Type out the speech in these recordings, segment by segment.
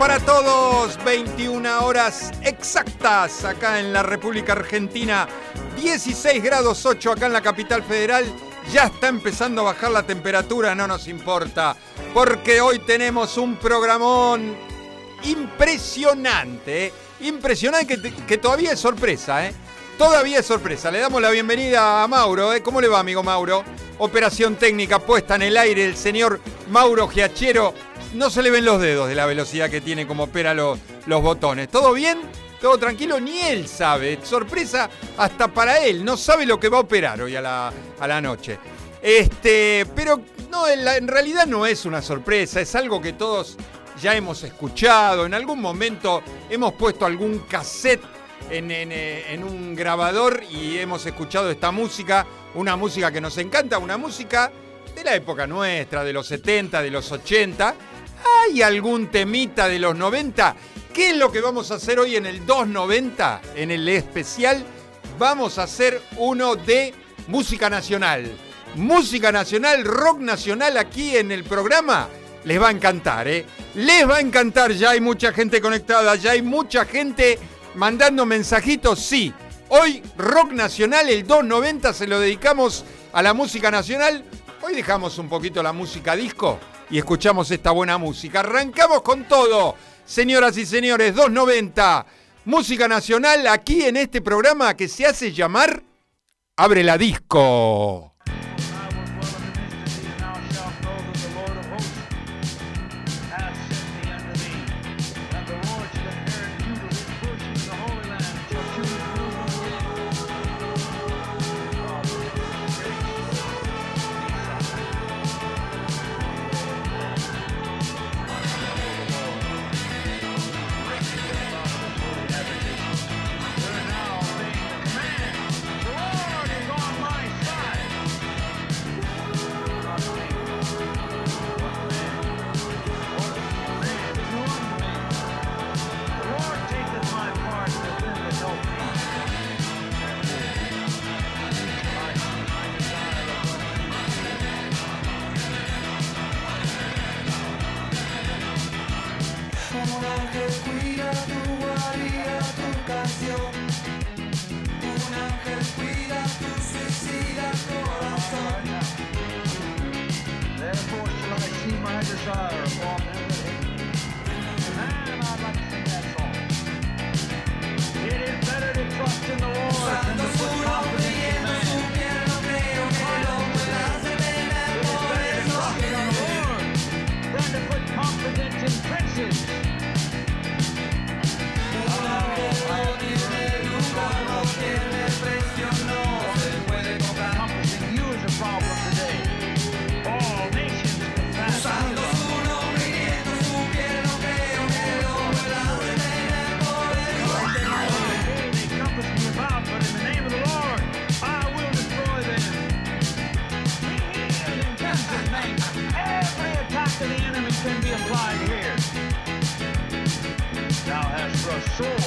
para todos. 21 horas exactas acá en la República Argentina. 16 grados 8 acá en la capital federal. Ya está empezando a bajar la temperatura, no nos importa. Porque hoy tenemos un programón impresionante. ¿eh? Impresionante que, todavía es sorpresa, ¿eh? Todavía es sorpresa. Le damos la bienvenida a Mauro. ¿eh? ¿Cómo le va, amigo Mauro? Operación técnica puesta en el aire, el señor Mauro Giachero no se le ven los dedos de la velocidad que tiene como opera los, botones. ¿Todo bien? ¿Todo tranquilo? Ni él sabe. Sorpresa hasta para él. No sabe lo que va a operar hoy a la, noche. Este, pero no, en, en realidad no es una sorpresa. Es algo que todos ya hemos escuchado. En algún momento hemos puesto algún cassette en, en, en un grabador y hemos escuchado esta música. Una música que nos encanta. Una música de la época nuestra, de los 70, de los 80 ¿Hay algún temita de los 90? ¿Qué es lo que vamos a hacer hoy en el 290? En el especial vamos a hacer uno de música nacional. Música nacional, rock nacional aquí en el programa. Les va a encantar, ¿eh? Les va a encantar. Ya hay mucha gente conectada, ya hay mucha gente mandando mensajitos. Sí, hoy rock nacional, el 290 se lo dedicamos a la música nacional. Hoy dejamos un poquito la música disco y escuchamos esta buena música. Arrancamos con todo, señoras y señores, 290, música nacional aquí en este programa que se hace llamar Abre la Disco. Now here. Thou hast thrust sword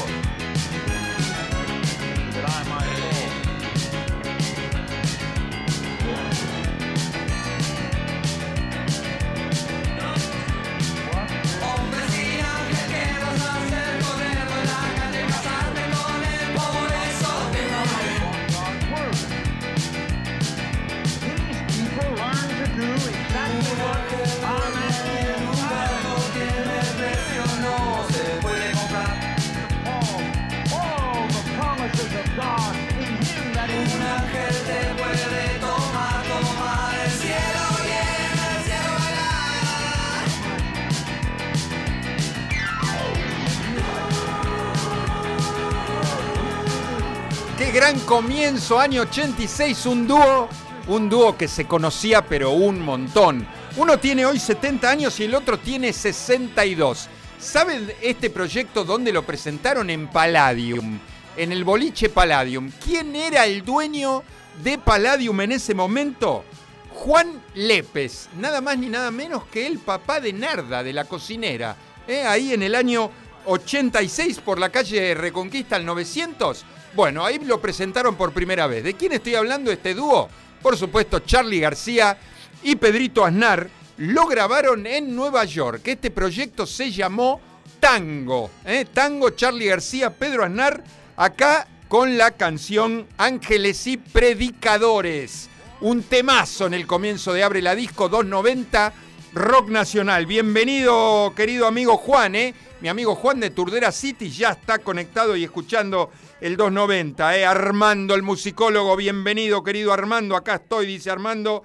gran comienzo, año 86, un dúo, un dúo que se conocía pero un montón. Uno tiene hoy 70 años y el otro tiene 62. ¿Saben este proyecto dónde lo presentaron? En Palladium, en el boliche Palladium. ¿Quién era el dueño de Palladium en ese momento? Juan Lépez, nada más ni nada menos que el papá de Narda, de la cocinera. ¿eh? Ahí en el año 86 por la calle Reconquista al 900 bueno, ahí lo presentaron por primera vez. ¿De quién estoy hablando este dúo? Por supuesto, Charlie García y Pedrito Aznar, lo grabaron en Nueva York. Este proyecto se llamó Tango. ¿eh? Tango, Charlie García, Pedro Aznar, acá con la canción Ángeles y Predicadores. Un temazo en el comienzo de Abre la Disco 290, Rock Nacional. Bienvenido, querido amigo Juan, ¿eh? Mi amigo Juan de Turdera City ya está conectado y escuchando el 290, ¿eh? Armando, el musicólogo, bienvenido, querido Armando. Acá estoy, dice Armando.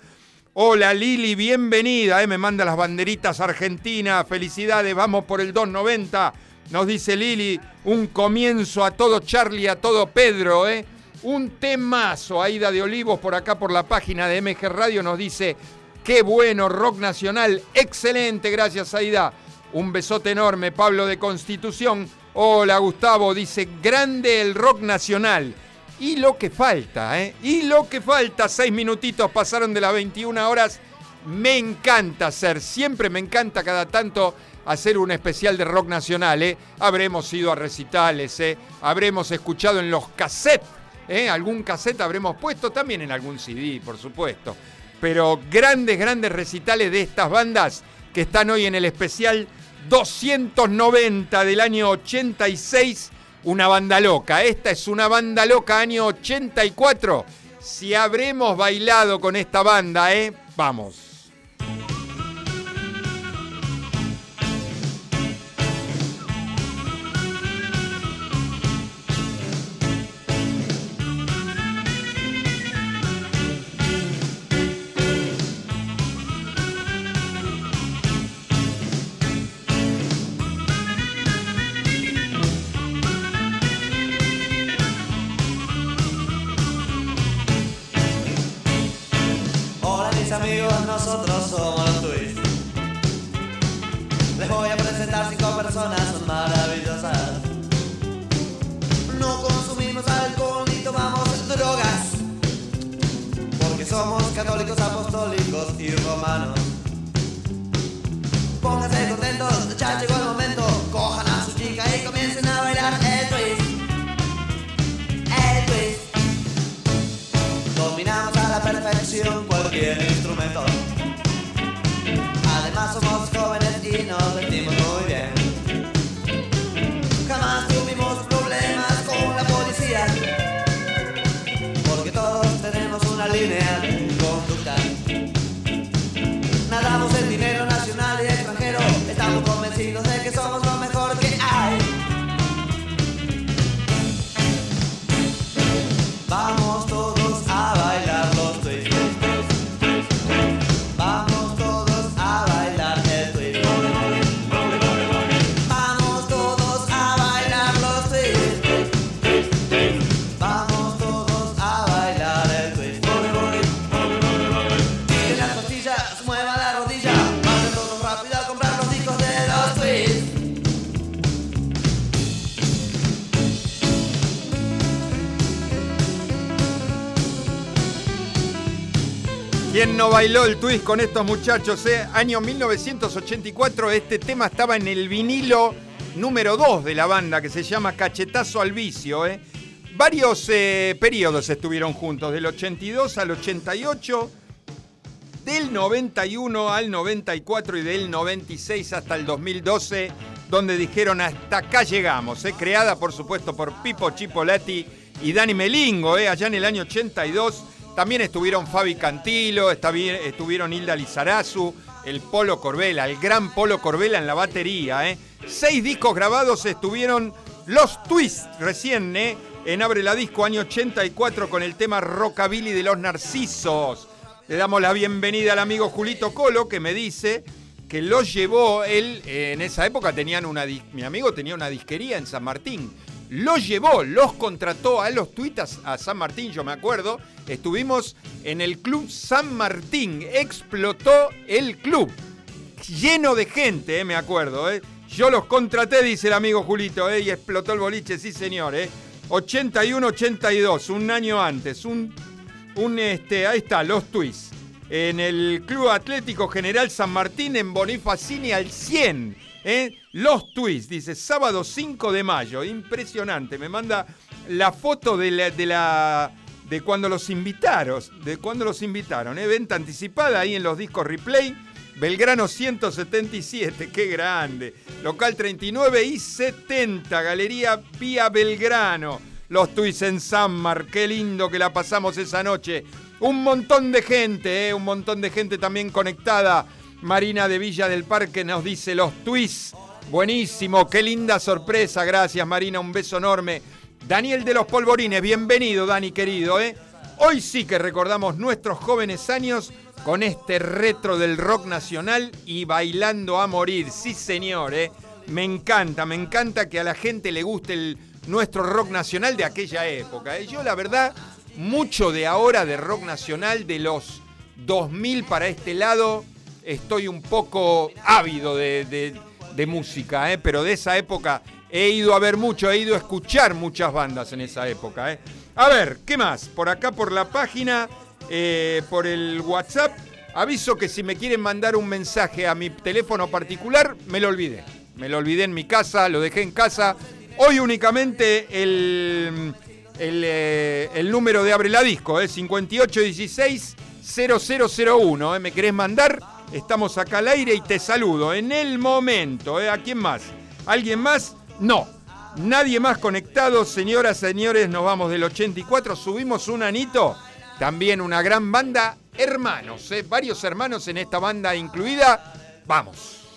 Hola Lili, bienvenida, ¿eh? me manda las banderitas argentinas, felicidades, vamos por el 290. Nos dice Lili, un comienzo a todo Charlie, a todo Pedro, ¿eh? Un temazo, Aida de Olivos por acá por la página de MG Radio nos dice, qué bueno, rock nacional, excelente, gracias Aida. Un besote enorme, Pablo de Constitución. Hola Gustavo, dice, grande el rock nacional. Y lo que falta, ¿eh? Y lo que falta, seis minutitos pasaron de las 21 horas. Me encanta hacer, siempre me encanta cada tanto hacer un especial de rock nacional. ¿eh? Habremos ido a recitales, ¿eh? habremos escuchado en los cassettes, ¿eh? algún cassette habremos puesto, también en algún CD, por supuesto. Pero grandes, grandes recitales de estas bandas que están hoy en el especial 290 del año 86. Una banda loca. Esta es una banda loca año 84. Si habremos bailado con esta banda, ¿eh? Vamos. Bailó el twist con estos muchachos? Eh? Año 1984, este tema estaba en el vinilo número 2 de la banda, que se llama Cachetazo al Vicio. Eh. Varios eh, periodos estuvieron juntos, del 82 al 88, del 91 al 94 y del 96 hasta el 2012, donde dijeron hasta acá llegamos, eh. creada por supuesto por Pipo Chipolati y Dani Melingo, allá en el año 82 también estuvieron Fabi Cantilo, estuvieron Hilda Lizarazu, el Polo Corbela, el gran Polo Corbela en la batería. ¿eh? Seis discos grabados estuvieron Los Twists recién, ¿eh? en Abre la Disco, año 84, con el tema Rockabilly de los Narcisos. Le damos la bienvenida al amigo Julito Colo, que me dice que los llevó él, en esa época tenían una, mi amigo tenía una disquería en San Martín los llevó, los contrató a los tuitas a San Martín, yo me acuerdo. Estuvimos en el club San Martín, explotó el club. Lleno de gente, eh, me acuerdo. Eh. Yo los contraté, dice el amigo Julito, eh, y explotó el boliche, sí señor. 81-82, un año antes. Un, un, este, ahí está, los tuits. En el Club Atlético General San Martín, en Bonifacini al 100 ¿eh? Los Twists, dice, sábado 5 de mayo, impresionante. Me manda la foto de la, de cuando los invitaron, de cuando los invitaron, ¿eh? venta anticipada ahí en los discos replay Belgrano 177, qué grande. Local 39 y 70, Galería Vía Belgrano. Los Tuis en Sanmar, qué lindo que la pasamos esa noche. Un montón de gente, ¿eh? un montón de gente también conectada. Marina de Villa del Parque nos dice los Tuis. Buenísimo, qué linda sorpresa. Gracias Marina, un beso enorme. Daniel de los Polvorines, bienvenido Dani querido. ¿eh? Hoy sí que recordamos nuestros jóvenes años con este retro del rock nacional y bailando a morir. Sí, señor, ¿eh? me encanta, me encanta que a la gente le guste el, nuestro rock nacional de aquella época. ¿eh? Yo, la verdad, mucho de ahora de rock nacional, de los 2000 para este lado, estoy un poco ávido de, música, ¿eh? pero de esa época he ido a ver mucho, he ido a escuchar muchas bandas en esa época. ¿eh? A ver, ¿qué más? Por acá, por la página eh, por el WhatsApp. Aviso que si me quieren mandar un mensaje a mi teléfono particular, me lo olvidé. Me lo olvidé en mi casa, lo dejé en casa. Hoy únicamente el, el, eh, número de Abre la Disco, es 5816-0001. ¿eh? ¿Me querés mandar? Estamos acá al aire y te saludo en el momento. ¿eh? ¿A quién más? ¿Alguien más? No. Nadie más conectado, señoras, señores, nos vamos del 84, subimos un anito también una gran banda, hermanos, ¿eh? varios hermanos en esta banda incluida. Vamos.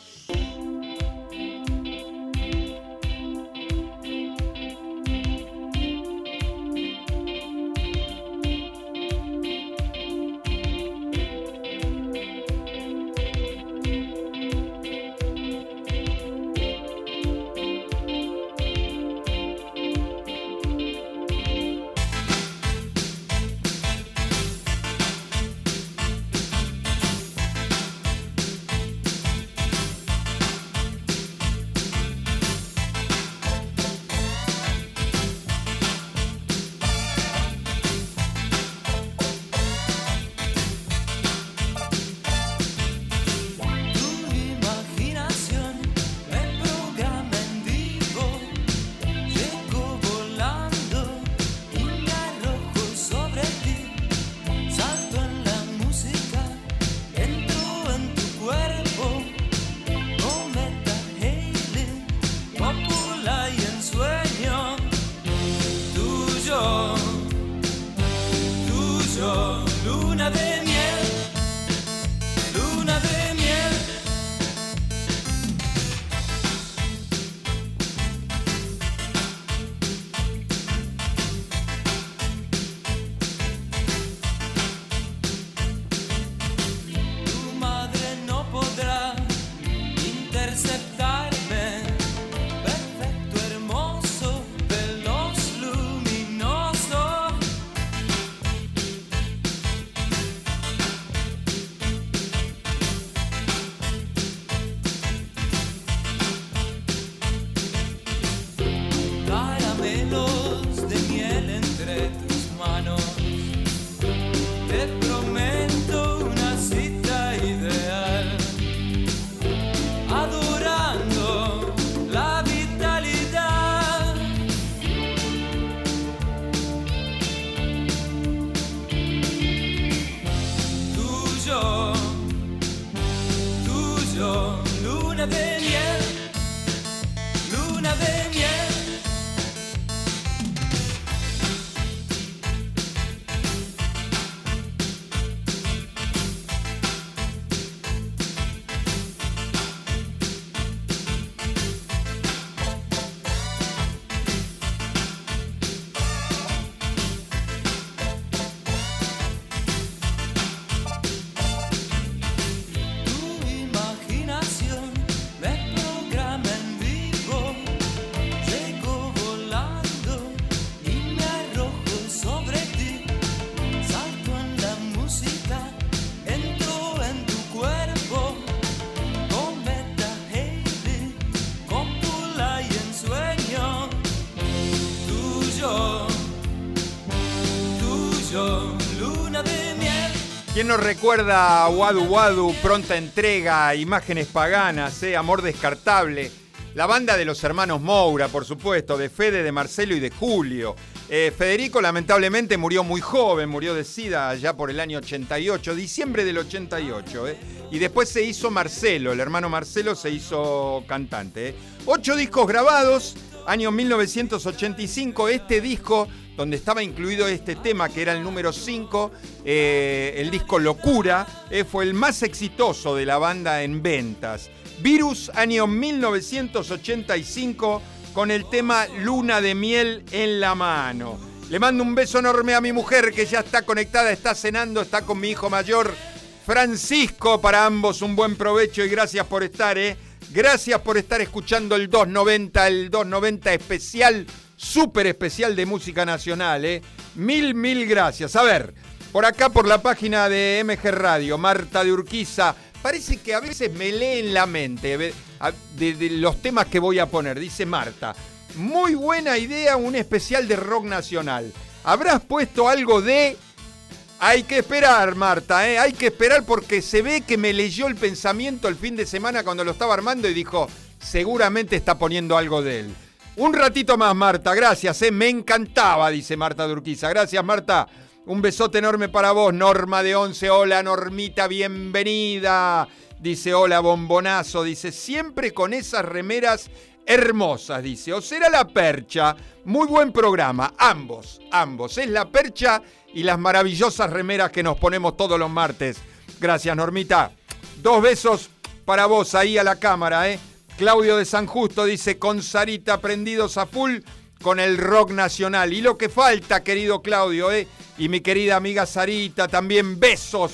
¿Quién nos recuerda Wadu Wadu, pronta entrega, imágenes paganas, eh? amor descartable? La banda de los hermanos Moura, por supuesto, de Fede, de Marcelo y de Julio. Eh, Federico lamentablemente murió muy joven, murió de SIDA allá por el año 88, diciembre del 88. Eh. Y después se hizo Marcelo, el hermano Marcelo se hizo cantante. Ocho discos grabados, año 1985. Este disco, donde estaba incluido este tema, que era el número 5, el disco Locura, fue el más exitoso de la banda en ventas. Virus, año 1985 con el tema Luna de miel en la mano. Le mando un beso enorme a mi mujer que ya está conectada, está cenando, está con mi hijo mayor Francisco. Para ambos un buen provecho y gracias por estar, ¿eh? Gracias por estar escuchando el 290, el 290 especial, súper especial de música nacional, ¿eh? Mil, mil gracias. A ver, por acá por la página de MG Radio, Marta de Urquiza, parece que a veces me lee en la mente de, los temas que voy a poner. Dice Marta, muy buena idea un especial de rock nacional. ¿Habrás puesto algo de... Hay que esperar, Marta, ¿eh? hay que esperar porque se ve que me leyó el pensamiento el fin de semana cuando lo estaba armando y dijo, seguramente está poniendo algo de él. Un ratito más, Marta, gracias, ¿eh? me encantaba, dice Marta Durquiza. Gracias, Marta. Un besote enorme para vos, Norma de Once. Hola, Normita, bienvenida. Dice, hola, bombonazo. Dice, siempre con esas remeras hermosas, dice. O será la percha. Muy buen programa. Ambos, ambos. Es la percha y las maravillosas remeras que nos ponemos todos los martes. Gracias, Normita. Dos besos para vos ahí a la cámara, ¿eh? Claudio de San Justo dice, con Sarita prendidos a full con el rock nacional. Y lo que falta, querido Claudio, ¿eh? Y mi querida amiga Sarita, también besos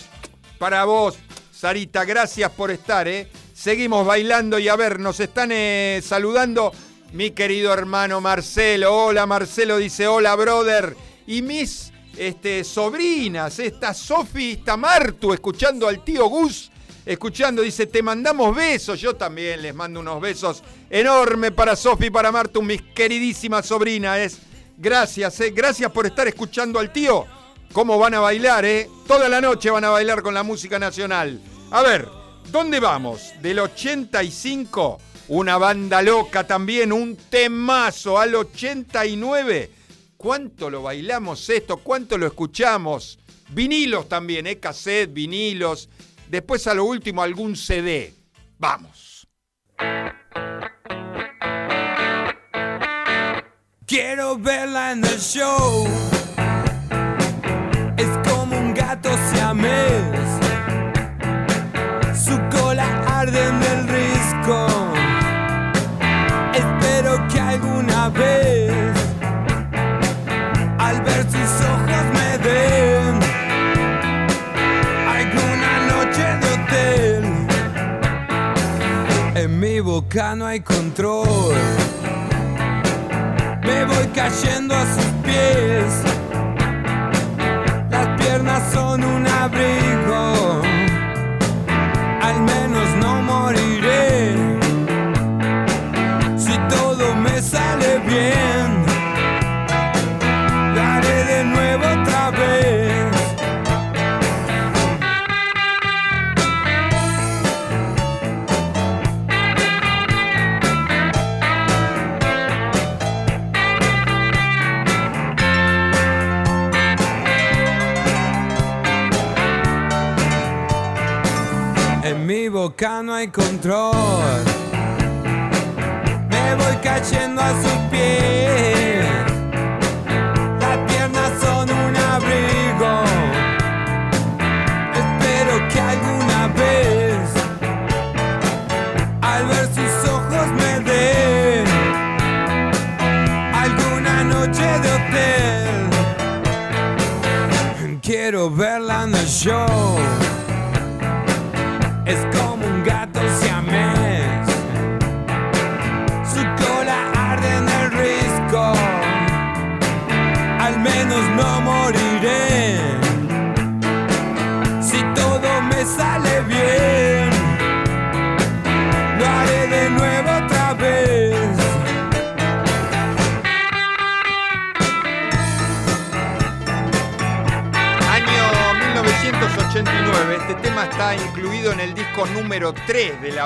para vos. Sarita, gracias por estar, ¿eh? Seguimos bailando y a ver, nos están eh, saludando mi querido hermano Marcelo. Hola Marcelo, dice hola brother. Y mis este, sobrinas, esta Sofi, esta Martu, escuchando al tío Gus, escuchando, dice, te mandamos besos. Yo también les mando unos besos enormes para Sofi, para Martu, mis queridísimas sobrinas. Gracias, eh. gracias por estar escuchando al tío cómo van a bailar, ¿eh? Toda la noche van a bailar con la música nacional. A ver, ¿dónde vamos? Del 85, una banda loca también, un temazo al 89. ¿Cuánto lo bailamos esto? ¿Cuánto lo escuchamos? Vinilos también, ¿eh? Cassette, vinilos. Después a lo último algún CD. Vamos. Quiero verla en el show gato siamés. Su cola arde en el risco. Espero que alguna vez, boca no hay control. Me voy cayendo a sus pies son un boca no hay control. Me voy cayendo a sus pies.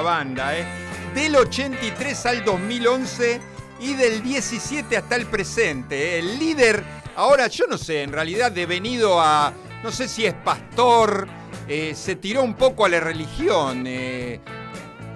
Banda. ¿eh? del 83 al 2011 y del 17 hasta el presente. El líder, ahora yo no sé, en realidad devenido a, no sé si es pastor, eh, se tiró un poco a la religión. eh,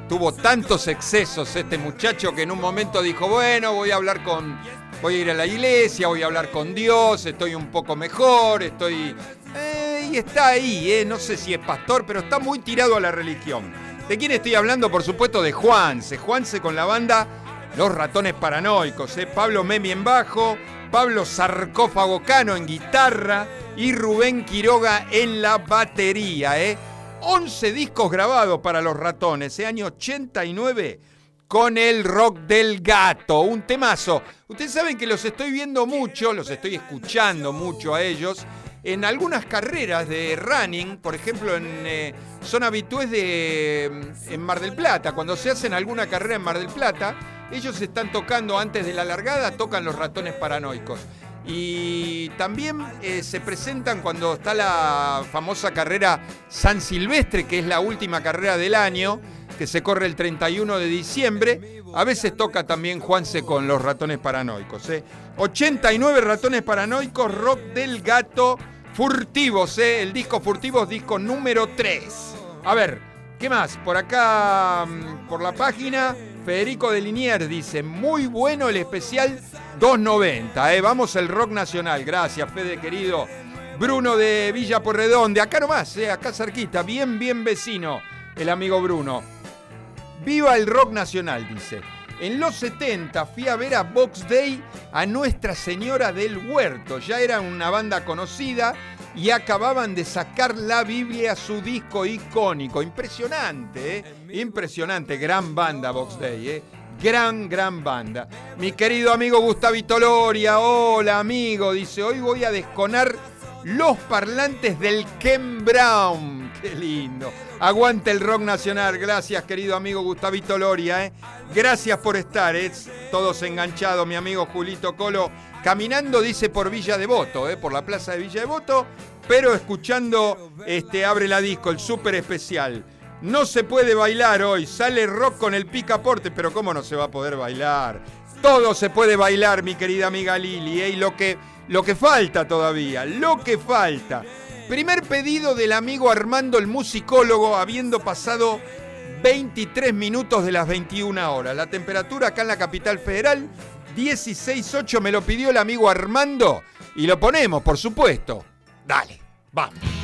tuvo tantos excesos este muchacho que en un momento dijo, bueno, voy a hablar con, voy a ir a la iglesia, voy a hablar con Dios, estoy un poco mejor, estoy... eh, y está ahí, eh, no sé si es pastor, pero está muy tirado a la religión. ¿De quién estoy hablando? Por supuesto de Juanse. Juanse con la banda Los Ratones Paranoicos. eh. Pablo Memi en bajo, Pablo Sarcófago Cano en guitarra y Rubén Quiroga en la batería. ¿eh? 11 discos grabados para Los Ratones, ese año 89 con el rock del gato, un temazo. Ustedes saben que los estoy viendo mucho, los estoy escuchando mucho a ellos en algunas carreras de running, por ejemplo, eh, son habitués de mm, en Mar del Plata. Cuando se hacen alguna carrera en Mar del Plata, ellos están tocando antes de la largada, tocan los ratones paranoicos. Y también eh, se presentan cuando está la famosa carrera San Silvestre, que es la última carrera del año, que se corre el 31 de diciembre. A veces toca también Juanse con los ratones paranoicos. ¿eh? 89 ratones paranoicos, rock del gato, furtivos, ¿eh? el disco furtivos, disco número 3. A ver, ¿qué más? Por acá, mm, por la página, Federico de Liniers dice, muy bueno el especial 290, ¿eh? vamos el rock nacional, gracias Fede querido. Bruno de Villa Porredón, de acá nomás, ¿eh? acá cerquita, bien, bien vecino, el amigo Bruno. Viva el rock nacional, dice. En los 70 fui a ver a Box Day a Nuestra Señora del Huerto. Ya era una banda conocida y acababan de sacar la Biblia, su disco icónico. Impresionante, ¿eh? Impresionante. Gran banda Box Day, ¿eh? Gran, gran banda. Mi querido amigo Gustavito Loria, hola amigo, dice, hoy voy a desconar los parlantes del Ken Brown. Qué lindo. Aguante el rock nacional. Gracias, querido amigo Gustavito Loria. ¿eh? Gracias por estar. ¿eh? Todos enganchados, mi amigo Julito Colo. Caminando, dice, por Villa Devoto, ¿eh? por la plaza de Villa Devoto, pero escuchando este Abre la Disco, el súper especial. No se puede bailar hoy, sale rock con el picaporte, pero ¿cómo no se va a poder bailar? Todo se puede bailar, mi querida amiga Lili, ¿eh? y lo que, lo que falta todavía, lo que falta. Primer pedido del amigo Armando el musicólogo, habiendo pasado 23 minutos de las 21 horas. La temperatura acá en la capital federal, 16.8, me lo pidió el amigo Armando y lo ponemos, por supuesto. Dale, vamos.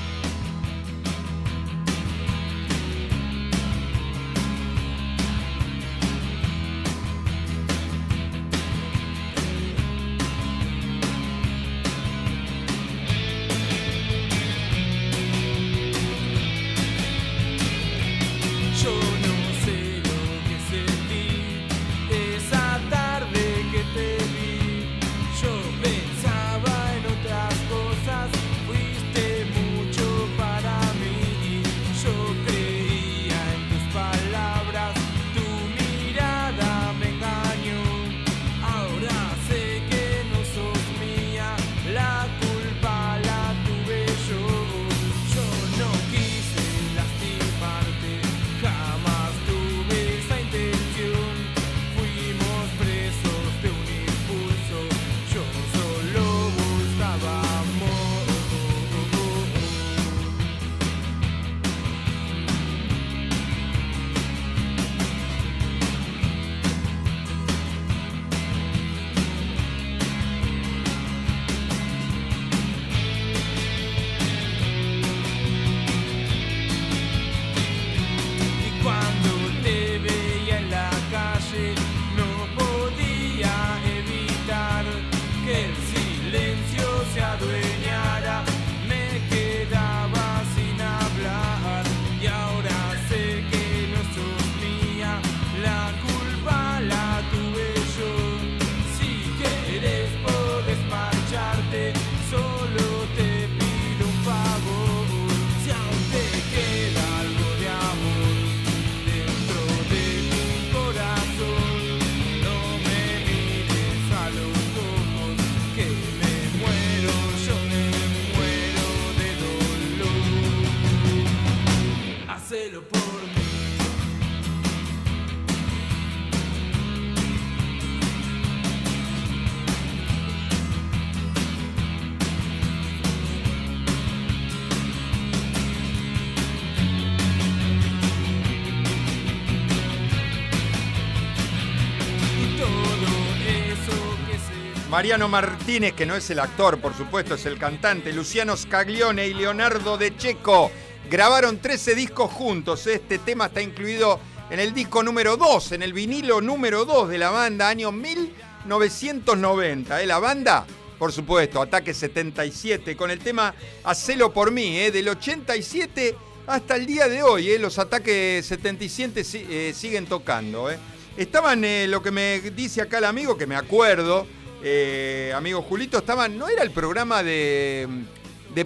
Mariano Martínez, que no es el actor, por supuesto, es el cantante, Luciano Scaglione y Leonardo De Checo. Grabaron 13 discos juntos. Este tema está incluido en el disco número 2, en el vinilo número 2 de la banda, año 1990. ¿eh? La banda, por supuesto, Ataque 77, con el tema Hacelo por mí, ¿eh? del 87 hasta el día de hoy. ¿eh? Los Ataques 77 si- eh, siguen tocando. ¿eh? Estaban, lo que me dice acá el amigo, que me acuerdo, eh, amigo Julito, estaban, no era el programa de,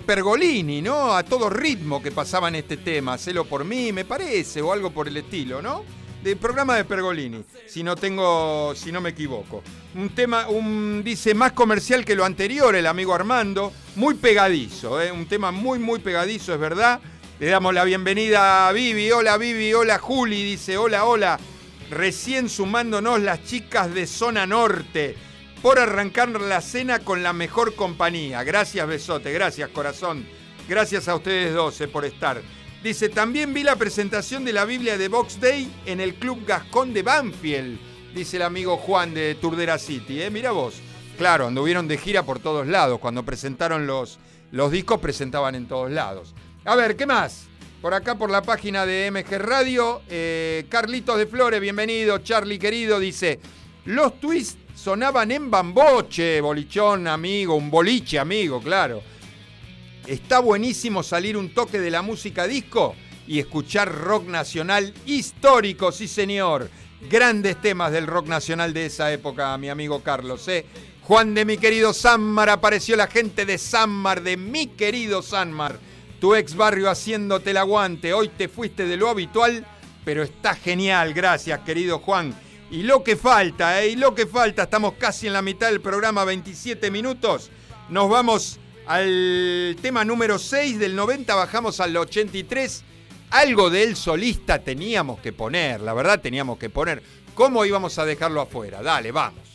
Pergolini, ¿no? A todo ritmo que pasaban este tema, Hacelo por mí, me parece, o algo por el estilo, ¿no? Del programa de Pergolini, si no tengo, si no me equivoco. Un tema, un, dice, más comercial que lo anterior, el amigo Armando, muy pegadizo, ¿eh? un tema muy, muy pegadizo, es verdad. Le damos la bienvenida a Vivi, hola Vivi, hola Juli, dice, hola, hola. Recién sumándonos las chicas de Zona Norte por arrancar la cena con la mejor compañía. Gracias, besote, gracias, corazón. Gracias a ustedes dos eh, por estar. Dice, también vi la presentación de la Biblia de Box Day en el Club Gascón de Banfield, dice el amigo Juan de Turdera City. ¿eh? Mira vos. Claro, anduvieron de gira por todos lados. Cuando presentaron los, los discos, presentaban en todos lados. A ver, ¿qué más? Por acá, por la página de MG Radio, eh, Carlitos de Flores, bienvenido. Charlie querido, dice, los twists sonaban en bamboche, bolichón amigo, un boliche amigo, claro. Está buenísimo salir un toque de la música disco y escuchar rock nacional histórico, sí señor. Grandes temas del rock nacional de esa época, mi amigo Carlos. ¿eh? Juan de mi querido Sanmar, apareció la gente de Sanmar, de mi querido Sanmar. Tu ex barrio haciéndote el aguante. Hoy te fuiste de lo habitual, pero está genial. Gracias, querido Juan. Y lo que falta, ¿eh? Y lo que falta, estamos casi en la mitad del programa, 27 minutos. Nos vamos al tema número 6 del 90, bajamos al 83. Algo de él solista teníamos que poner, la verdad teníamos que poner. ¿Cómo íbamos a dejarlo afuera? Dale, vamos.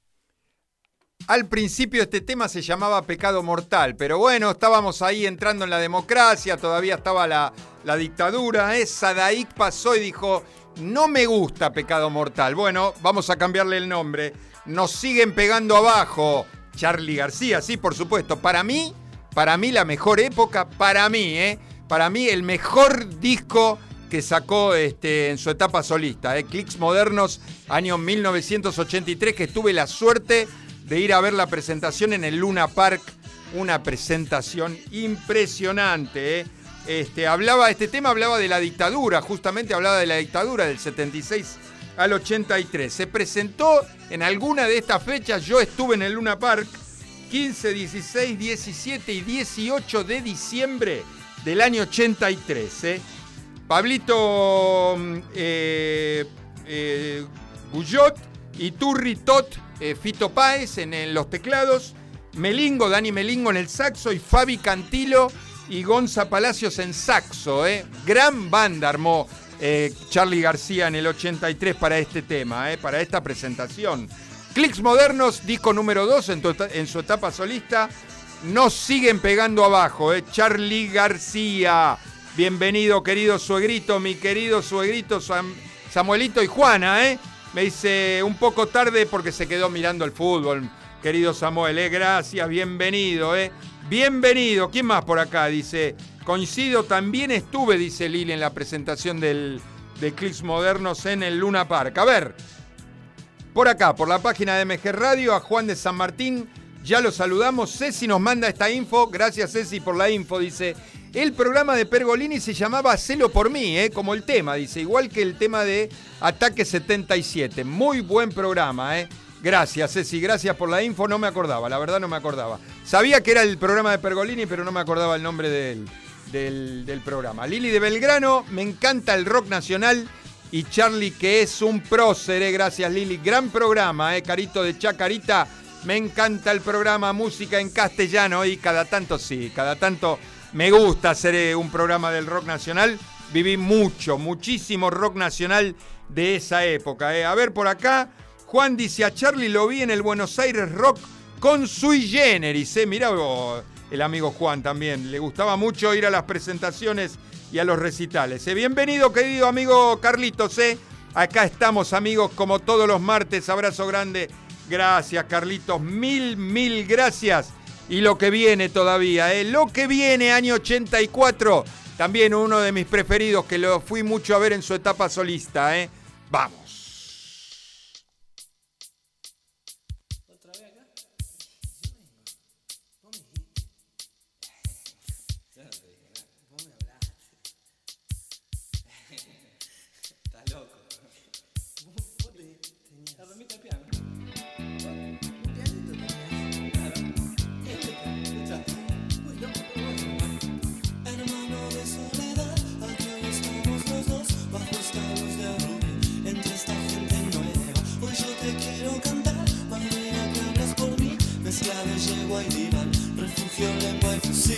Al principio este tema se llamaba Pecado Mortal, pero bueno, estábamos ahí entrando en la democracia, todavía estaba la, la dictadura. ¿eh? Sadaik pasó y dijo, no me gusta Pecado Mortal. Bueno, vamos a cambiarle el nombre. Nos siguen pegando abajo. Charlie García, sí, por supuesto. Para mí, para mí la mejor época, para mí, ¿eh? Para mí el mejor disco que sacó este, en su etapa solista, ¿eh? Clicks Modernos, año 1983, que tuve la suerte de ir a ver la presentación en el Luna Park. Una presentación impresionante, ¿eh? Este, hablaba, este tema hablaba de la dictadura, justamente hablaba de la dictadura del 76 al 83. Se presentó en alguna de estas fechas, yo estuve en el Luna Park 15, 16, 17 y 18 de diciembre del año 83. ¿eh? Pablito mm, eh, Guyot y Turri Tot, eh, Fito Páez en, los teclados, Melingo, Dani Melingo en el saxo y Fabi Cantilo y Gonza Palacios en saxo. ¿eh? Gran banda armó eh, Charlie García en el 83 para este tema, eh, para esta presentación. Clicks Modernos, disco número 2 en, tu- en su etapa solista. Nos siguen pegando abajo, eh. Charlie García. Bienvenido, querido suegrito, mi querido suegrito Sam- Samuelito y Juana, ¿eh? Me dice un poco tarde porque se quedó mirando el fútbol, querido Samuel, ¿eh? Gracias, bienvenido, ¿eh? Bienvenido. ¿Quién más por acá? Dice, coincido, también estuve, dice Lili, en la presentación del, de Clicks Modernos en el Luna Park. A ver, por acá, por la página de MG Radio, a Juan de San Martín, ya lo saludamos. Ceci nos manda esta info. Gracias, Ceci, por la info. Dice: El programa de Pergolini se llamaba Celo por mí, ¿eh? como el tema, dice, igual que el tema de Ataque 77. Muy buen programa, ¿eh? Gracias, Ceci, gracias por la info. No me acordaba, la verdad no me acordaba. Sabía que era el programa de Pergolini, pero no me acordaba el nombre del, del, programa. Lili de Belgrano, me encanta el rock nacional. Y Charlie, que es un prócer, eh, gracias Lili. Gran programa, eh, Carito de Chacarita. Me encanta el programa Música en Castellano y cada tanto sí, cada tanto me gusta hacer eh, un programa del rock nacional. Viví mucho, muchísimo rock nacional de esa época. eh. A ver por acá, Juan dice a Charlie lo vi en el Buenos Aires Rock con sui generis. Eh. Mirá vos, el amigo Juan también. Le gustaba mucho ir a las presentaciones y a los recitales. Eh, Bienvenido, querido amigo Carlitos. eh. Acá estamos, amigos, como todos los martes. Abrazo grande. Gracias, Carlitos. Mil, mil gracias. Y lo que viene todavía, ¿eh? Lo que viene, año 84. También uno de mis preferidos, que lo fui mucho a ver en su etapa solista, ¿eh? Vamos. Yegua y diván, refugio, lengua y fusil.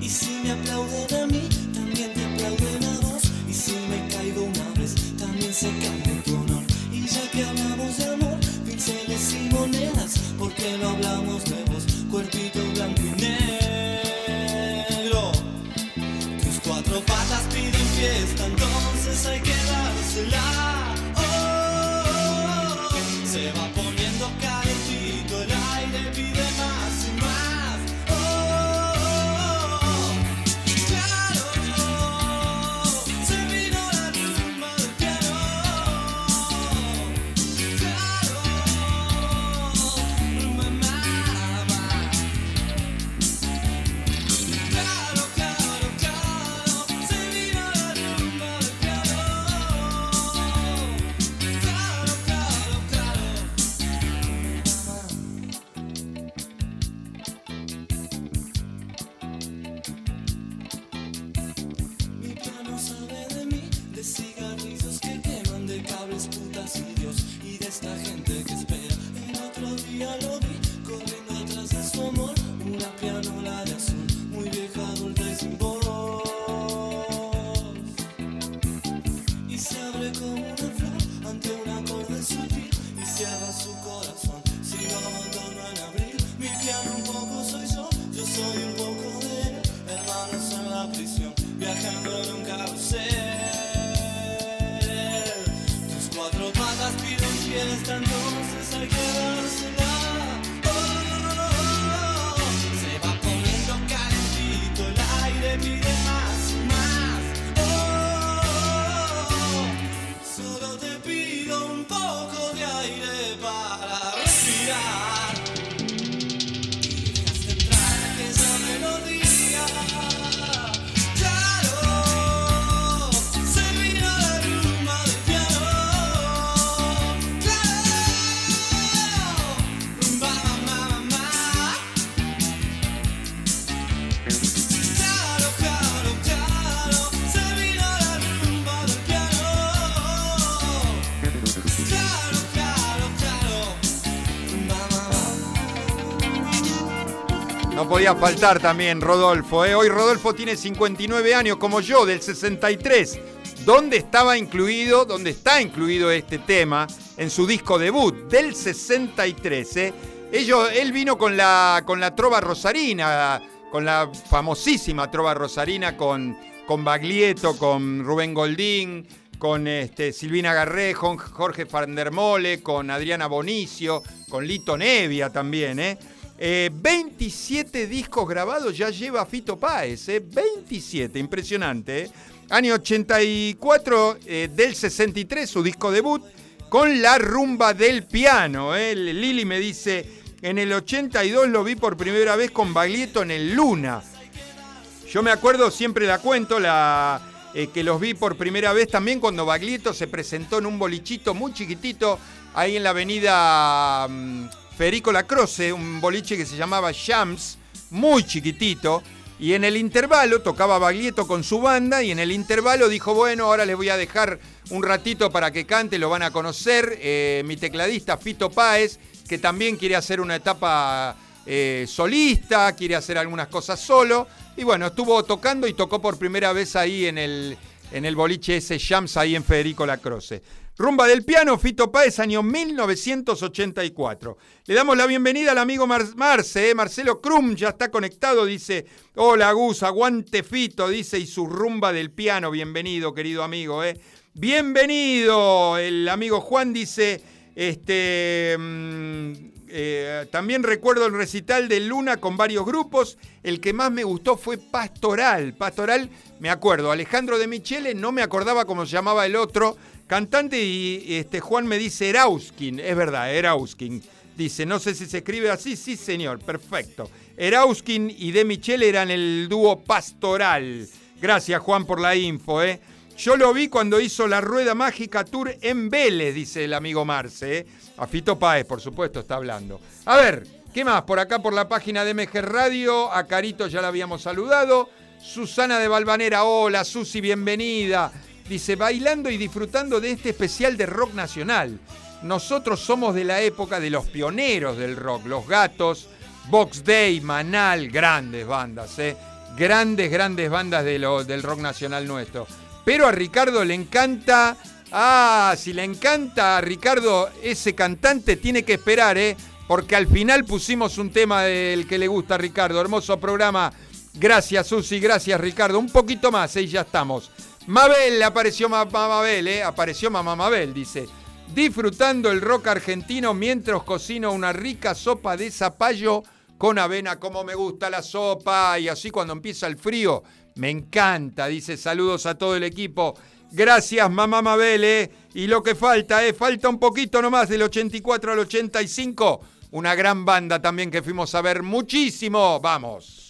Y si me aplauden a mí, también te aplauden a vos. Y si me caigo una vez, también se cae tu honor. Y ya que hablamos de amor, pinceles y monedas, ¿por qué no hablamos de vos? Cuerpito blanco y negro. Tus cuatro patas piden fiesta, entonces hay que dársela. Una pianola de azul, muy vieja, adulta y sin voz. Y se abre como una flor ante un acorde sutil y cierra su corazón si lo Podía faltar también Rodolfo. ¿eh? Hoy Rodolfo tiene 59 años, como yo, del 63. ¿Dónde estaba incluido, dónde está incluido este tema en su disco debut del 63? ¿eh? Ellos, él vino con la, con la trova rosarina, con la famosísima trova rosarina, con, con Baglietto, con Rubén Goldín, con este, Silvina Garrejo, Jorge Fandermole, con Adriana Bonicio, con Lito Nevia también, ¿eh? Eh, 27 discos grabados ya lleva Fito Páez, ¿eh? 27, impresionante. ¿eh? Año 84 eh, del 63, su disco debut, con La Rumba del Piano. ¿eh? Lili me dice, en el 82 lo vi por primera vez con Baglietto en el Luna. Yo me acuerdo, siempre la cuento, la, eh, que los vi por primera vez también cuando Baglietto se presentó en un bolichito muy chiquitito ahí en la avenida mm, Federico Lacroce, un boliche que se llamaba Shams, muy chiquitito. Y en el intervalo tocaba Baglietto con su banda y en el intervalo dijo, bueno, ahora les voy a dejar un ratito para que cante, lo van a conocer. eh, mi tecladista Fito Páez, que también quiere hacer una etapa eh, solista, quiere hacer algunas cosas solo. Y bueno, estuvo tocando y tocó por primera vez ahí en el, en el boliche ese Shams, ahí en Federico Lacroce. Rumba del piano, Fito Páez, año 1984. Le damos la bienvenida al amigo Mar- Marce, eh, Marcelo Crum, ya está conectado, dice, hola Gus, aguante Fito, dice, y su rumba del piano, bienvenido, querido amigo, eh. Bienvenido, el amigo Juan dice, este, mm, eh, también recuerdo el recital de Luna con varios grupos. El que más me gustó fue Pastoral. Pastoral, me acuerdo. Alejandro de Michele, no me acordaba cómo se llamaba el otro cantante. Y este, Juan me dice Erauskin. Es verdad, Erauskin. Dice, no sé si se escribe así. Sí, señor, perfecto. Erauskin y de Michele eran el dúo Pastoral. Gracias, Juan, por la info, ¿eh? Yo lo vi cuando hizo la Rueda Mágica Tour en Vélez, dice el amigo Marce. ¿eh? A Fito Páez, por supuesto, está hablando. A ver, ¿qué más? Por acá, por la página de MG Radio, a Carito ya la habíamos saludado. Susana de Valvanera, hola, Susi, bienvenida. Dice, bailando y disfrutando de este especial de rock nacional. Nosotros somos de la época de los pioneros del rock, Los Gatos, Box Day, Manal, grandes bandas, ¿eh? Grandes, grandes bandas de del rock nacional nuestro. Pero a Ricardo le encanta. Ah, si le encanta a Ricardo ese cantante, tiene que esperar, ¿eh? Porque al final pusimos un tema del que le gusta a Ricardo. Hermoso programa. Gracias, Susi. Gracias, Ricardo. Un poquito más, ¿eh? ya estamos. Mabel, apareció Mamá Mabel, ¿eh? Apareció Mamá Mabel, dice. Disfrutando el rock argentino mientras cocino una rica sopa de zapallo con avena, como me gusta la sopa. Y así cuando empieza el frío, me encanta. Dice saludos a todo el equipo. Gracias, mamá Mabel. ¿eh? Y lo que falta, ¿eh? falta un poquito nomás del 84 al 85. Una gran banda también que fuimos a ver muchísimo. Vamos.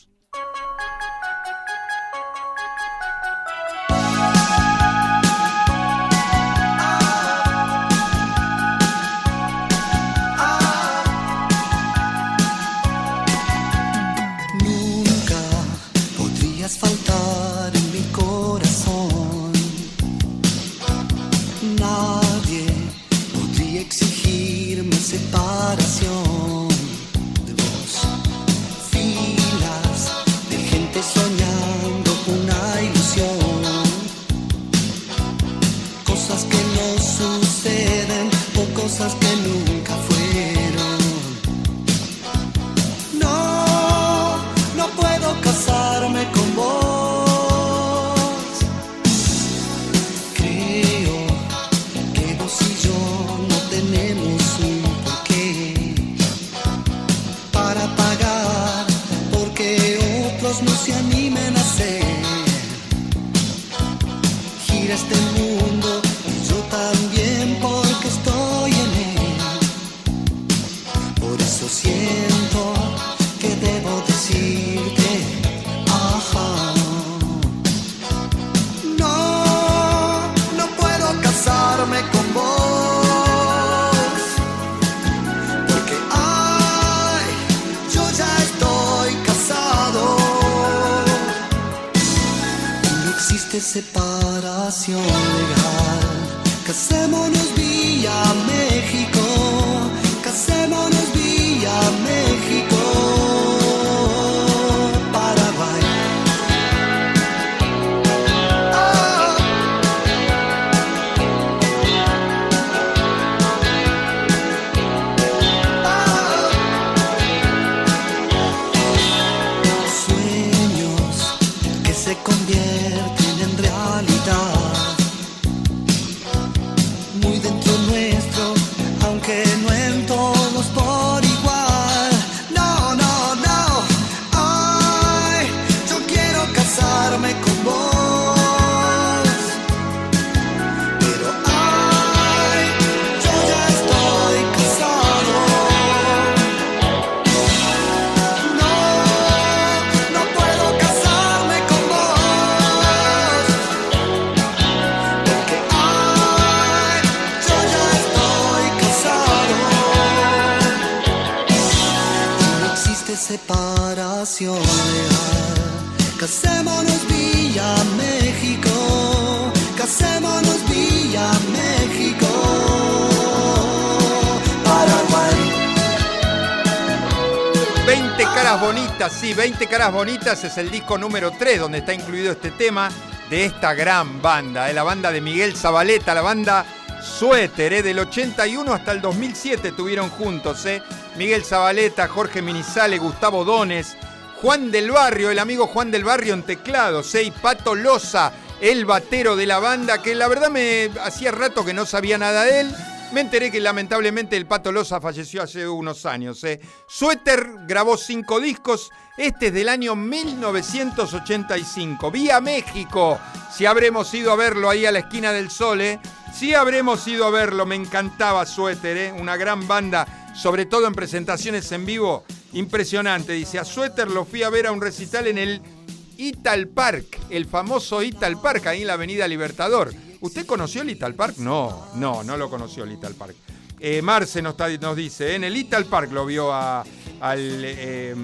Este mundo yo también porque estoy en él. Por eso siento que debo decirte, ajá. No, no puedo casarme con vos. Porque, ay, yo ya estoy casado. No existe separación legal. 20 caras bonitas es el disco número 3 donde está incluido este tema de esta gran banda, eh, la banda de Miguel Zabaleta, la banda Suéter, eh, del 81 hasta el 2007 tuvieron juntos, eh, Miguel Zabaleta, Jorge Minizale, Gustavo Dones, Juan del Barrio, el amigo Juan del Barrio en teclados, eh, y Pato Loza, el batero de la banda, que la verdad me hacía rato que no sabía nada de él, me enteré que lamentablemente el Pato Loza falleció hace unos años. ¿eh? Suéter grabó cinco discos. Este es del año 1985. Vía México. Si habremos ido a verlo ahí a la esquina del sol, ¿eh? Si habremos ido a verlo. Me encantaba Suéter, ¿eh? Una gran banda, sobre todo en presentaciones en vivo. Impresionante. Dice, a Suéter lo fui a ver a un recital en el Ital Park, el famoso Ital Park, ahí en la Avenida Libertador. ¿Usted conoció el Ital Park? No, no, no lo conoció el Ital Park. Eh, Marce nos, está- nos dice, en el Ital Park lo vio a, eh,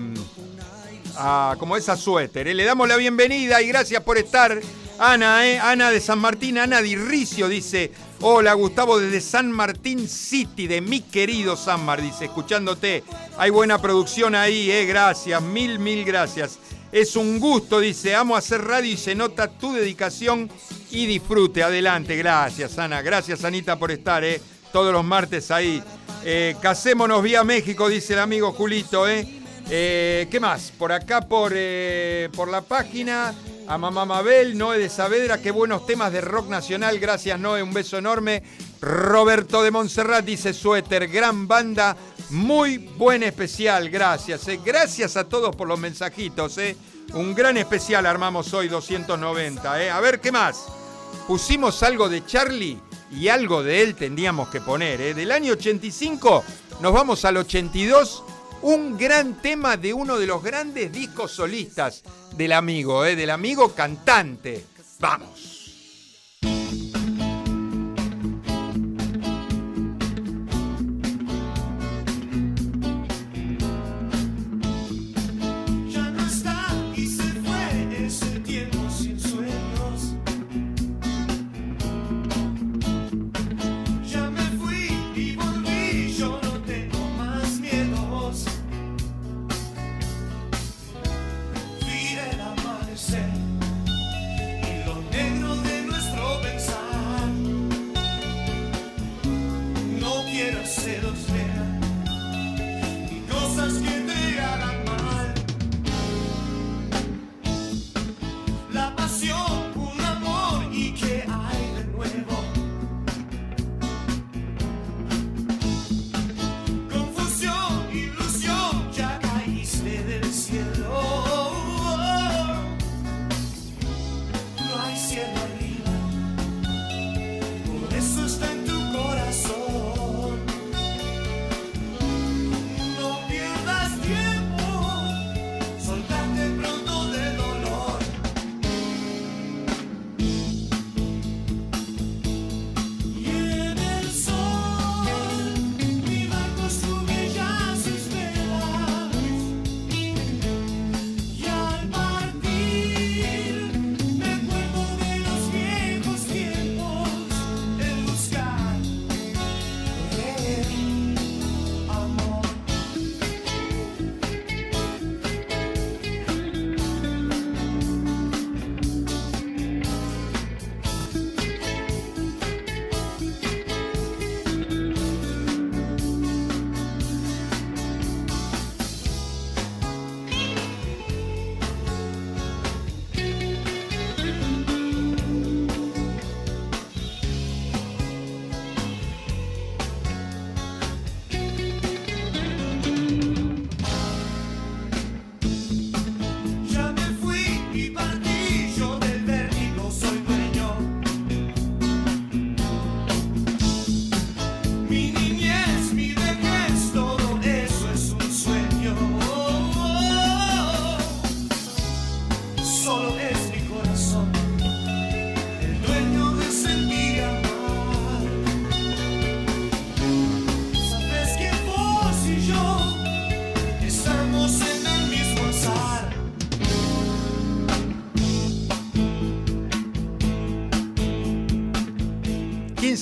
a- como esa suéter. ¿eh? Le damos la bienvenida y gracias por estar. Ana, ¿eh? Ana de San Martín, Ana Dirricio dice, hola Gustavo desde San Martín City, de mi querido Sanmar, dice, escuchándote. Hay buena producción ahí, ¿eh? gracias, mil, mil gracias. Es un gusto, dice, amo hacer radio y se nota tu dedicación y disfrute. Adelante, gracias Ana, gracias Anita por estar, ¿eh? todos los martes ahí. Eh, casémonos vía México, dice el amigo Julito, ¿eh? Eh, ¿Qué más? Por acá, por, eh, por la página, a Mamá Mabel, Noé de Saavedra, qué buenos temas de rock nacional, gracias Noé, un beso enorme. Roberto de Montserrat dice Suéter, gran banda, muy buen especial, gracias. Gracias a todos por los mensajitos, eh. un gran especial armamos hoy, 290. eh. A ver, ¿qué más? Pusimos algo de Charlie y algo de él tendríamos que poner. ¿eh? Del año 85 nos vamos al 82, un gran tema de uno de los grandes discos solistas del amigo, ¿eh? del amigo cantante. Vamos.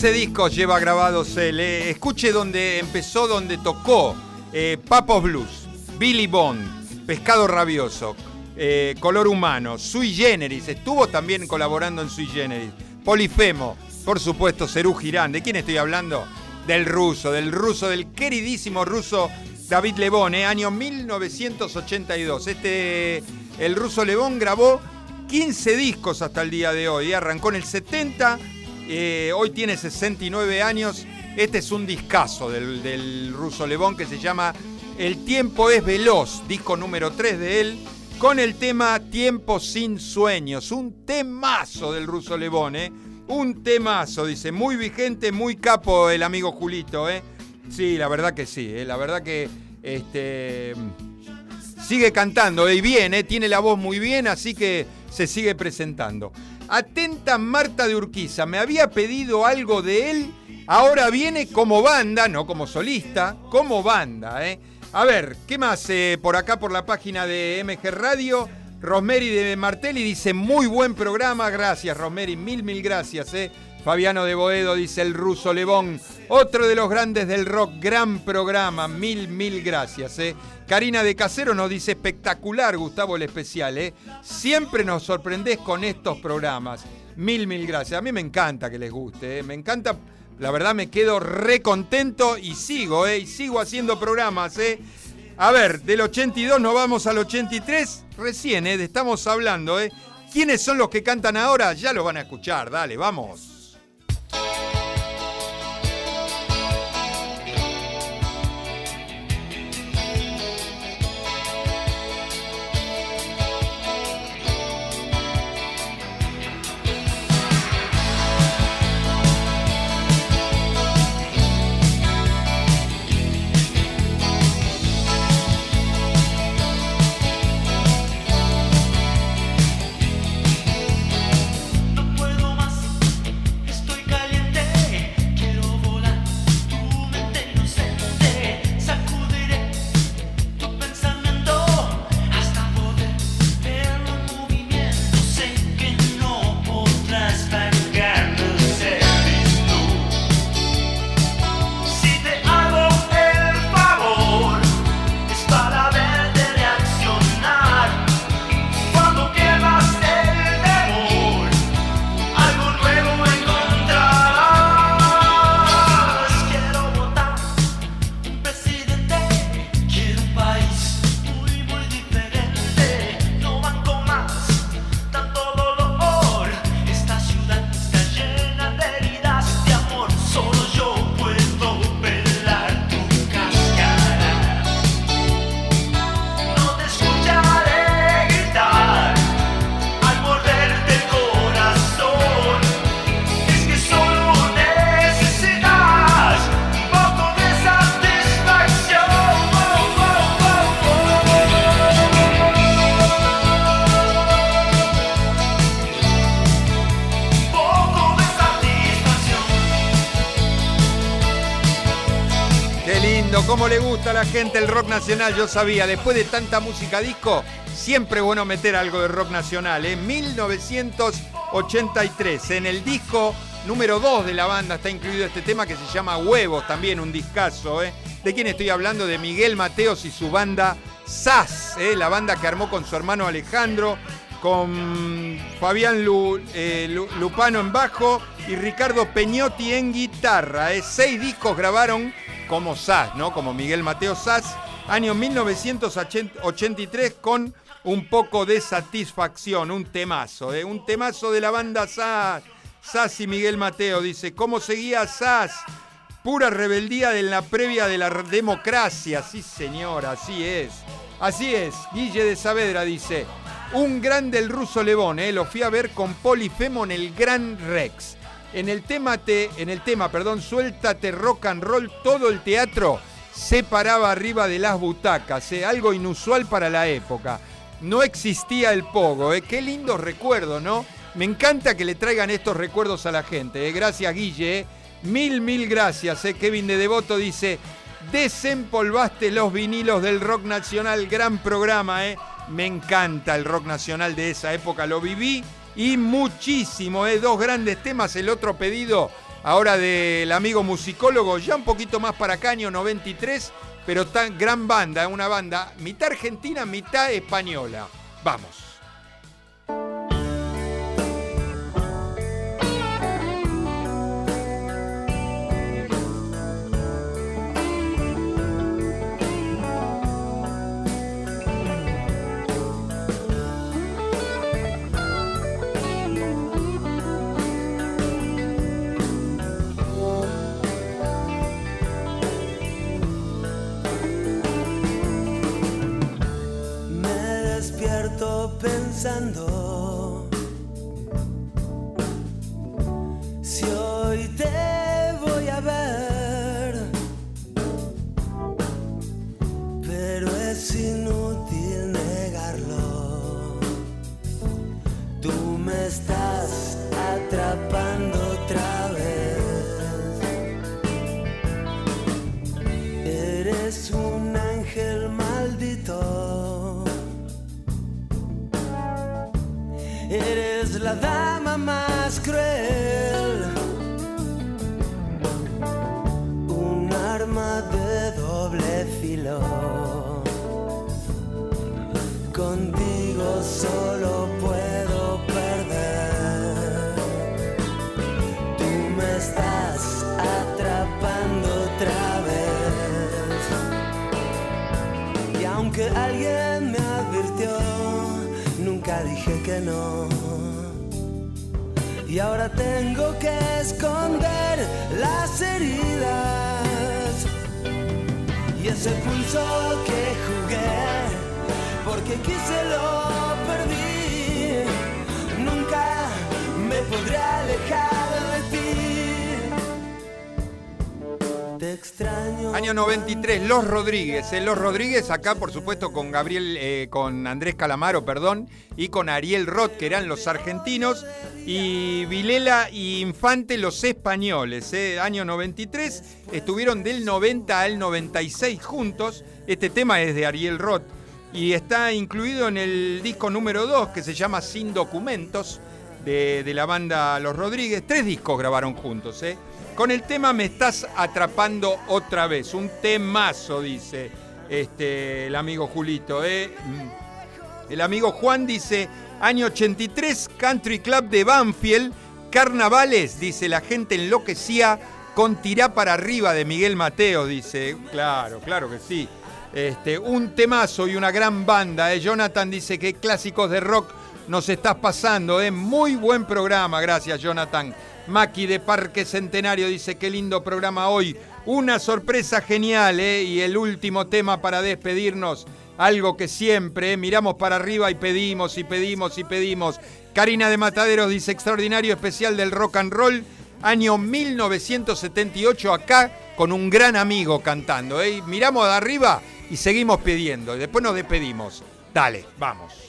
15 discos lleva grabados él. eh. Escuche donde empezó, donde tocó. Eh, Papos Blues, Billy Bond, Pescado Rabioso, eh, Color Humano, Sui Generis. Estuvo también colaborando en Sui Generis. Polifemo, por supuesto, Cerú Girán. ¿De quién estoy hablando? Del ruso, del ruso, del queridísimo ruso David Lebón, eh, año 1982. Este, el ruso Lebón grabó 15 discos hasta el día de hoy. Arrancó en el 70, eh, hoy tiene 69 años. Este es un discazo del, del ruso Lebón que se llama El tiempo es veloz, disco número 3 de él, con el tema Tiempo sin sueños. Un temazo del ruso Lebón, ¿eh? Un temazo, dice. Muy vigente, muy capo el amigo Julito, ¿eh? Sí, la verdad que sí, ¿eh? La verdad que este, sigue cantando y bien, ¿eh? tiene la voz muy bien, así que se sigue presentando. Atenta Marta de Urquiza, me había pedido algo de él, ahora viene como banda, no como solista, como banda. ¿eh? A ver, ¿qué más eh, por acá por la página de MG Radio? Rosemary de Martelli dice, muy buen programa, gracias Rosemary, mil, mil gracias. ¿eh? Fabiano de Boedo dice, el ruso Lebón, otro de los grandes del rock, gran programa, mil, mil gracias. ¿eh? Karina de Casero nos dice, espectacular Gustavo el especial, ¿eh? siempre nos sorprendés con estos programas. Mil, mil gracias. A mí me encanta que les guste, ¿eh? me encanta, la verdad me quedo re contento y sigo, ¿eh? y sigo haciendo programas. ¿eh? A ver, del 82 nos vamos al 83, recién, ¿eh? estamos hablando. ¿eh? ¿Quiénes son los que cantan ahora? Ya lo van a escuchar, dale, vamos. Gente el rock nacional. Yo sabía, después de tanta música disco, siempre bueno meter algo de rock nacional. En 1983, en el disco número 2 de la banda está incluido este tema que se llama Huevos, también un discazo. ¿eh? ¿De quién estoy hablando? De Miguel Mateos y su banda SAS, ¿eh? la banda que armó con su hermano Alejandro, con Fabián eh, Lu- Lupano en bajo y Ricardo Peñotti en guitarra. ¿eh? Seis discos grabaron como SAS, ¿no? Como Miguel Mateo SAS, año 1983 con un poco de satisfacción, un temazo, ¿eh? un temazo de la banda SAS. SAS y Miguel Mateo dice, ¿cómo seguía SAS? Pura rebeldía de la previa de la democracia. Sí, señora, así es. Así es. Guille de Saavedra dice, un grande el ruso Lebón, ¿eh? lo fui a ver con Polifemo en el Gran Rex. En el tema, te, en el tema, perdón, suéltate rock and roll, todo el teatro se paraba arriba de las butacas, ¿eh? algo inusual para la época. No existía el pogo, ¿eh? qué lindos recuerdos, ¿no? Me encanta que le traigan estos recuerdos a la gente. ¿eh? Gracias, Guille. ¿eh? Mil, mil gracias. Kevin de Devoto dice, desempolvaste los vinilos del rock nacional, gran programa. ¿eh? Me encanta el rock nacional de esa época, lo viví y muchísimo. ¿eh? Dos grandes temas, el otro pedido ahora del amigo musicólogo, ya un poquito más para acá, año 93, pero tan gran banda, una banda mitad argentina, mitad española. Vamos. Dije que no. Y ahora tengo que esconder las heridas y ese pulso que jugué, porque quise lo perdí. Nunca me podré alejar extraño. Año 93, Los Rodríguez. eh, Los Rodríguez acá, por supuesto, con Gabriel, eh, con Andrés Calamaro, perdón, y con Ariel Roth, que eran los argentinos, y Vilela y Infante, los españoles. eh, Año 93, estuvieron del 90 al 96 juntos. Este tema es de Ariel Roth y está incluido en el disco número 2, que se llama Sin Documentos, de, la banda Los Rodríguez. Tres discos grabaron juntos. Con el tema Me estás atrapando otra vez. Un temazo, dice este, el amigo Julito. ¿eh? Mm. El amigo Juan dice, año 83, Country Club de Banfield, Carnavales, dice, la gente enloquecía con Tirá para arriba de Miguel Mateo, dice. Claro, claro que sí. Este, un temazo y una gran banda. ¿eh? Jonathan dice que clásicos de rock nos estás pasando. ¿eh? Muy buen programa, gracias Jonathan. Maki de Parque Centenario dice qué lindo programa hoy. Una sorpresa genial, ¿eh? Y el último tema para despedirnos. Algo que siempre ¿eh? miramos para arriba y pedimos y pedimos y pedimos. Karina de Mataderos dice extraordinario especial del rock and roll. Año 1978 acá con un gran amigo cantando. ¿eh? Miramos de arriba y seguimos pidiendo. Y después nos despedimos. Dale, vamos.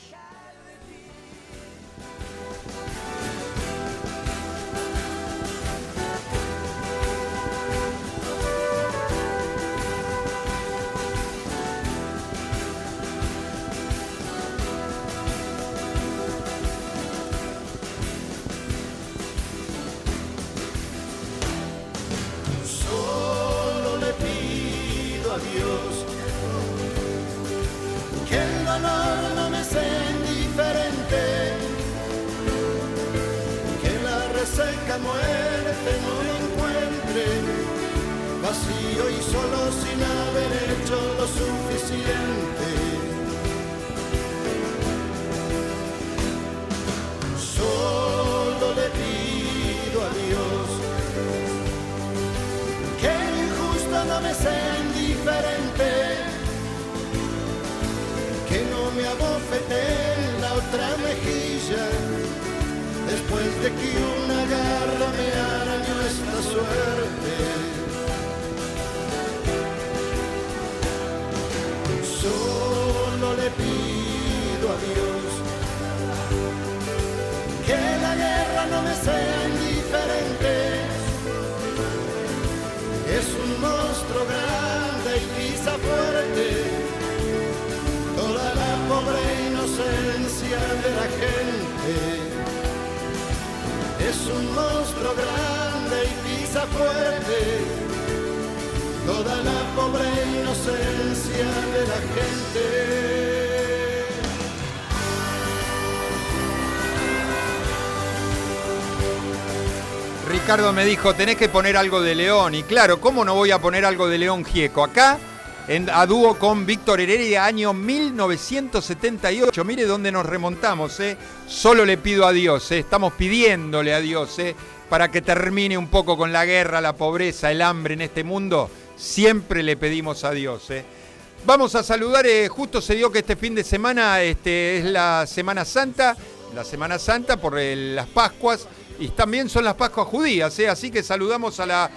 Reseca muerte no encuentre vacío y solo sin haber hecho lo suficiente. Solo le pido a Dios que el injusto no me sea indiferente, que no me abofete en la otra mejilla, después de que una garra me arañó esta suerte. Solo le pido a Dios que la guerra no me sea indiferente es un monstruo grande y pisa fuerte toda la pobre inocencia de la gente. Es un monstruo grande y pisa fuerte toda la pobre inocencia de la gente. Ricardo me dijo, tenés que poner algo de León. Y claro, ¿cómo no voy a poner algo de León Gieco? Acá, en, a dúo con Víctor Heredia, año 1978. Mire dónde nos remontamos, ¿eh? Solo le pido a Dios, ¿eh? Estamos pidiéndole a Dios, ¿eh? Para que termine un poco con la guerra, la pobreza, el hambre en este mundo. Siempre le pedimos a Dios. Vamos a saludar, justo se dio que este fin de semana este, es la Semana Santa, la Semana Santa por las Pascuas y también son las Pascuas judías, así que saludamos a la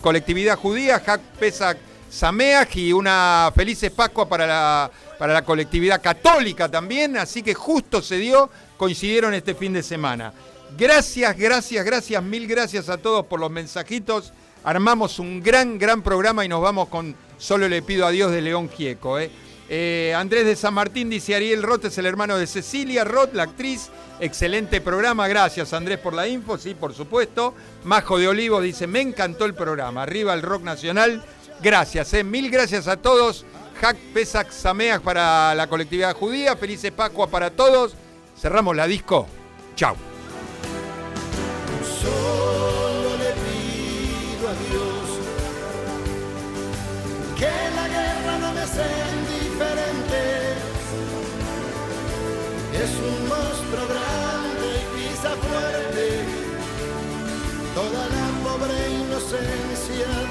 colectividad judía, Hak Pesach Sameach y una felices Pascua para la, para la colectividad católica también, así que justo se dio, coincidieron este fin de semana. Gracias, gracias, gracias, mil gracias a todos por los mensajitos. Armamos un gran, gran programa y nos vamos con Solo le pido a Dios de León Gieco. ¿eh? Eh, Andrés de San Martín dice Ariel Roth es el hermano de Cecilia Roth, la actriz. Excelente programa, gracias Andrés por la info, sí, por supuesto. Majo de Olivo dice, me encantó el programa, arriba el rock nacional. Gracias, eh, mil gracias a todos. Hack Pesach Sameach para la colectividad judía, felices Pascua para todos. Cerramos la disco. Chau. Que la guerra no me sea indiferente.